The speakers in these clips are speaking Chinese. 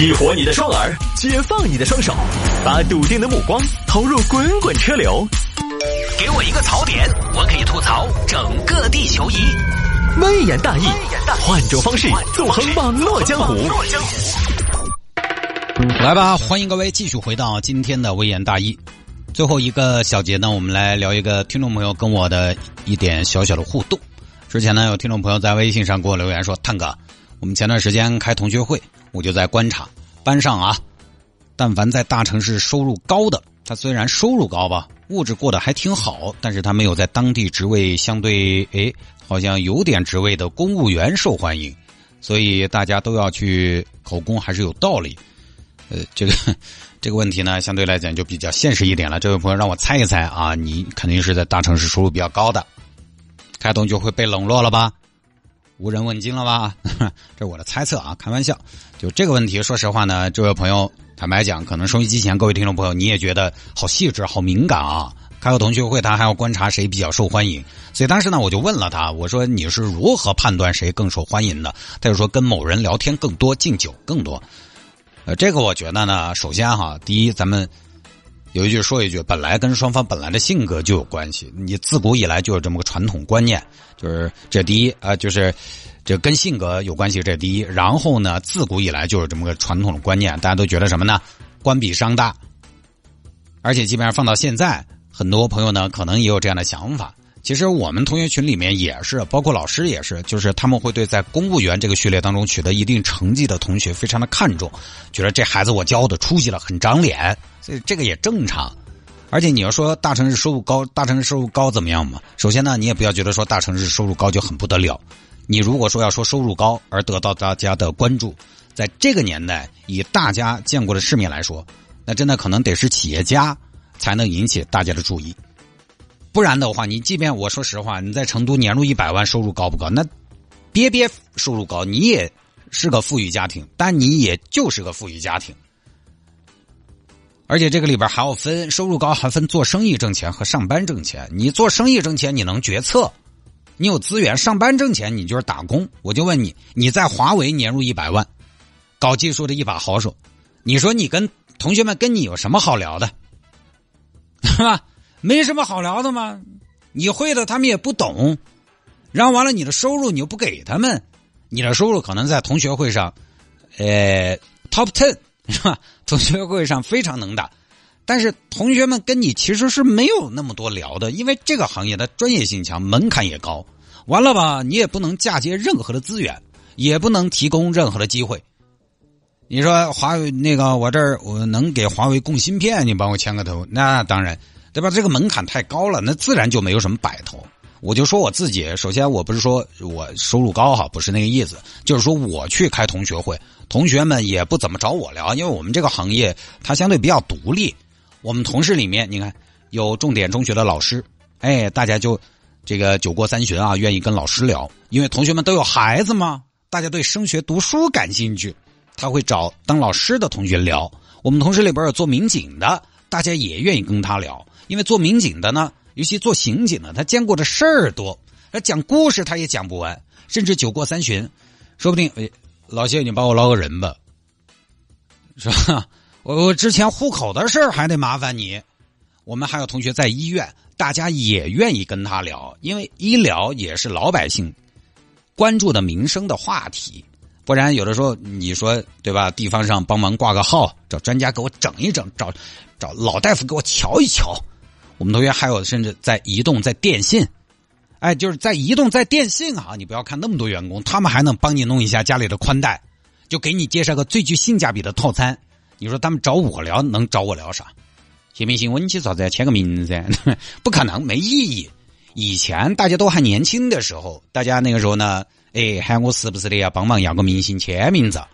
激活你的双耳，解放你的双手，把笃定的目光投入滚滚车流。给我一个槽点，我可以吐槽整个地球仪。微言大义，换种方式纵横网络江湖。来吧，欢迎各位继续回到今天的微言大义。最后一个小节呢，我们来聊一个听众朋友跟我的一点小小的互动。之前呢，有听众朋友在微信上给我留言说：“探哥，我们前段时间开同学会，我就在观察班上啊，但凡在大城市收入高的，他虽然收入高吧，物质过得还挺好，但是他没有在当地职位相对诶，好像有点职位的公务员受欢迎，所以大家都要去考公，还是有道理。呃，这个这个问题呢，相对来讲就比较现实一点了。这位朋友让我猜一猜啊，你肯定是在大城市收入比较高的。”开动就会被冷落了吧？无人问津了吧？这是我的猜测啊，开玩笑。就这个问题，说实话呢，这位朋友坦白讲，可能收音机前各位听众朋友，你也觉得好细致、好敏感啊。开个同学会，他还要观察谁比较受欢迎，所以当时呢，我就问了他，我说你是如何判断谁更受欢迎的？他就说跟某人聊天更多，敬酒更多。呃，这个我觉得呢，首先哈，第一，咱们。有一句说一句，本来跟双方本来的性格就有关系。你自古以来就有这么个传统观念，就是这第一啊，就是这跟性格有关系，这第一。然后呢，自古以来就有这么个传统的观念，大家都觉得什么呢？官比商大。而且基本上放到现在，很多朋友呢可能也有这样的想法。其实我们同学群里面也是，包括老师也是，就是他们会对在公务员这个序列当中取得一定成绩的同学非常的看重，觉得这孩子我教的出息了，很长脸。所以这个也正常，而且你要说大城市收入高，大城市收入高怎么样嘛？首先呢，你也不要觉得说大城市收入高就很不得了。你如果说要说收入高而得到大家的关注，在这个年代，以大家见过的世面来说，那真的可能得是企业家才能引起大家的注意。不然的话，你即便我说实话，你在成都年入一百万，收入高不高？那别别收入高，你也是个富裕家庭，但你也就是个富裕家庭。而且这个里边还要分收入高，还分做生意挣钱和上班挣钱。你做生意挣钱，你能决策，你有资源；上班挣钱，你就是打工。我就问你，你在华为年入一百万，搞技术的一把好手，你说你跟同学们跟你有什么好聊的？是吧？没什么好聊的吗？你会的他们也不懂，然后完了你的收入你又不给他们，你的收入可能在同学会上，呃，top ten。是吧？同学会上非常能打，但是同学们跟你其实是没有那么多聊的，因为这个行业的专业性强，门槛也高。完了吧，你也不能嫁接任何的资源，也不能提供任何的机会。你说华为那个，我这儿我能给华为供芯片，你帮我牵个头，那当然，对吧？这个门槛太高了，那自然就没有什么摆头。我就说我自己，首先我不是说我收入高哈，不是那个意思，就是说我去开同学会，同学们也不怎么找我聊，因为我们这个行业它相对比较独立。我们同事里面，你看有重点中学的老师，哎，大家就这个酒过三巡啊，愿意跟老师聊，因为同学们都有孩子嘛，大家对升学读书感兴趣，他会找当老师的同学聊。我们同事里边有做民警的，大家也愿意跟他聊，因为做民警的呢。尤其做刑警的，他见过的事儿多，他讲故事他也讲不完，甚至酒过三巡，说不定，老谢你帮我捞个人吧，是吧？我我之前户口的事儿还得麻烦你。我们还有同学在医院，大家也愿意跟他聊，因为医疗也是老百姓关注的民生的话题。不然有的时候你说对吧？地方上帮忙挂个号，找专家给我整一整，找找老大夫给我瞧一瞧。我们同学还有甚至在移动、在电信，哎，就是在移动、在电信啊！你不要看那么多员工，他们还能帮你弄一下家里的宽带，就给你介绍个最具性价比的套餐。你说他们找我聊，能找我聊啥？行不行？问起啥子签个名噻？不可能，没意义。以前大家都还年轻的时候，大家那个时候呢，哎，喊我时不时的要帮忙要个明星签名照。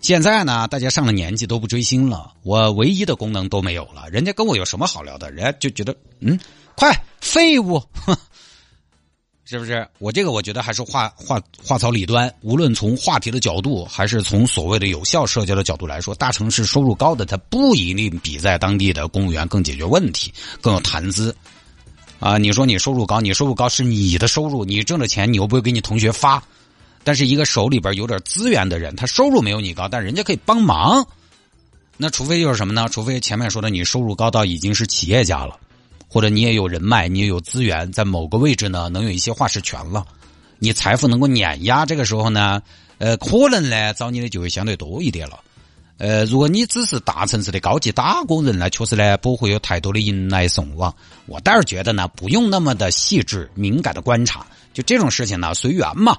现在呢，大家上了年纪都不追星了，我唯一的功能都没有了。人家跟我有什么好聊的？人家就觉得，嗯，快废物，是不是？我这个我觉得还是话话话糙理端。无论从话题的角度，还是从所谓的有效社交的角度来说，大城市收入高的，他不一定比在当地的公务员更解决问题，更有谈资。啊，你说你收入高，你收入高是你的收入，你挣的钱，你又不会给你同学发。但是一个手里边有点资源的人，他收入没有你高，但人家可以帮忙。那除非就是什么呢？除非前面说的你收入高到已经是企业家了，或者你也有人脉，你也有资源，在某个位置呢能有一些话事权了，你财富能够碾压。这个时候呢，呃，可能呢找你的就会相对多一点了。呃，如果你只是大城市的高级打工人呢，确实呢不会有太多的迎来送往。我倒是觉得呢，不用那么的细致敏感的观察，就这种事情呢随缘嘛。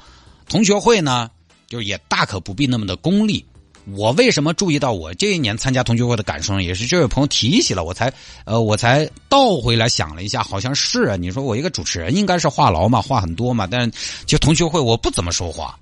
同学会呢，就是也大可不必那么的功利。我为什么注意到我这一年参加同学会的感受呢？也是这位朋友提起了，我才呃我才倒回来想了一下，好像是啊。你说我一个主持人应该是话痨嘛，话很多嘛，但就同学会我不怎么说话。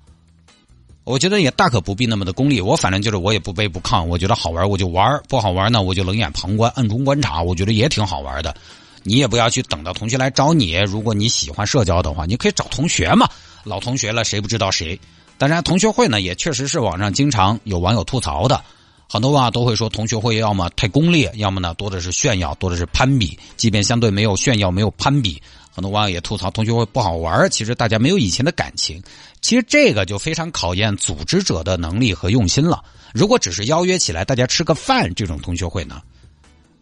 我觉得也大可不必那么的功利，我反正就是我也不卑不亢，我觉得好玩我就玩，不好玩呢我就冷眼旁观，暗中观察，我觉得也挺好玩的。你也不要去等到同学来找你，如果你喜欢社交的话，你可以找同学嘛，老同学了谁不知道谁？当然同学会呢也确实是网上经常有网友吐槽的，很多网都会说同学会要么太功利，要么呢多的是炫耀，多的是攀比。即便相对没有炫耀，没有攀比。很多网友也吐槽同学会不好玩其实大家没有以前的感情。其实这个就非常考验组织者的能力和用心了。如果只是邀约起来大家吃个饭这种同学会呢，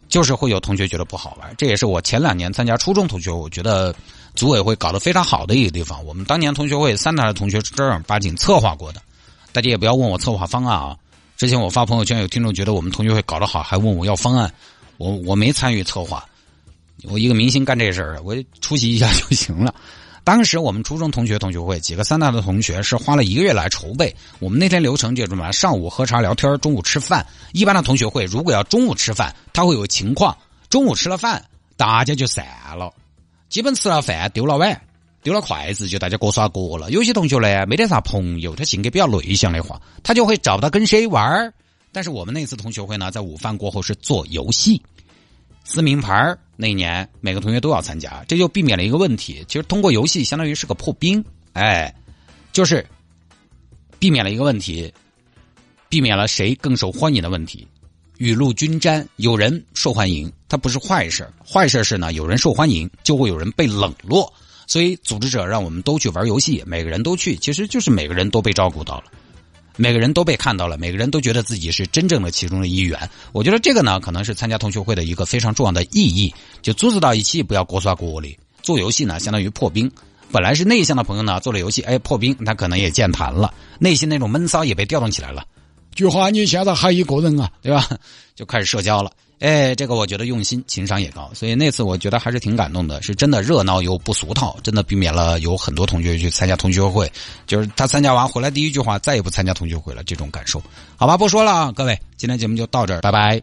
就是会有同学觉得不好玩。这也是我前两年参加初中同学，我觉得组委会搞得非常好的一个地方。我们当年同学会三大的同学正儿八经策划过的，大家也不要问我策划方案啊。之前我发朋友圈，有听众觉得我们同学会搞得好，还问我要方案，我我没参与策划。我一个明星干这事儿，我出席一下就行了。当时我们初中同学同学会几个三大的同学是花了一个月来筹备。我们那天流程就这么：上午喝茶聊天，中午吃饭。一般的同学会如果要中午吃饭，他会有情况。中午吃了饭，大家就散了。基本吃了饭，丢了碗，丢了筷子，就大家各耍各了。有些同学呢，没得啥朋友，他性格比较内向的话，他就会找不到跟谁玩但是我们那次同学会呢，在午饭过后是做游戏。撕名牌那一年，每个同学都要参加，这就避免了一个问题。其实通过游戏，相当于是个破冰，哎，就是避免了一个问题，避免了谁更受欢迎的问题。雨露均沾，有人受欢迎，它不是坏事。坏事是呢，有人受欢迎，就会有人被冷落。所以组织者让我们都去玩游戏，每个人都去，其实就是每个人都被照顾到了。每个人都被看到了，每个人都觉得自己是真正的其中的一员。我觉得这个呢，可能是参加同学会的一个非常重要的意义。就组织到一起，不要各耍各的。做游戏呢，相当于破冰。本来是内向的朋友呢，做了游戏，哎，破冰，他可能也健谈了，内心那种闷骚也被调动起来了。菊花，你现在还一个人啊，对吧？就开始社交了。哎，这个我觉得用心，情商也高，所以那次我觉得还是挺感动的，是真的热闹又不俗套，真的避免了有很多同学去参加同学会，就是他参加完回来第一句话再也不参加同学会了这种感受。好吧，不说了，各位，今天节目就到这儿，拜拜。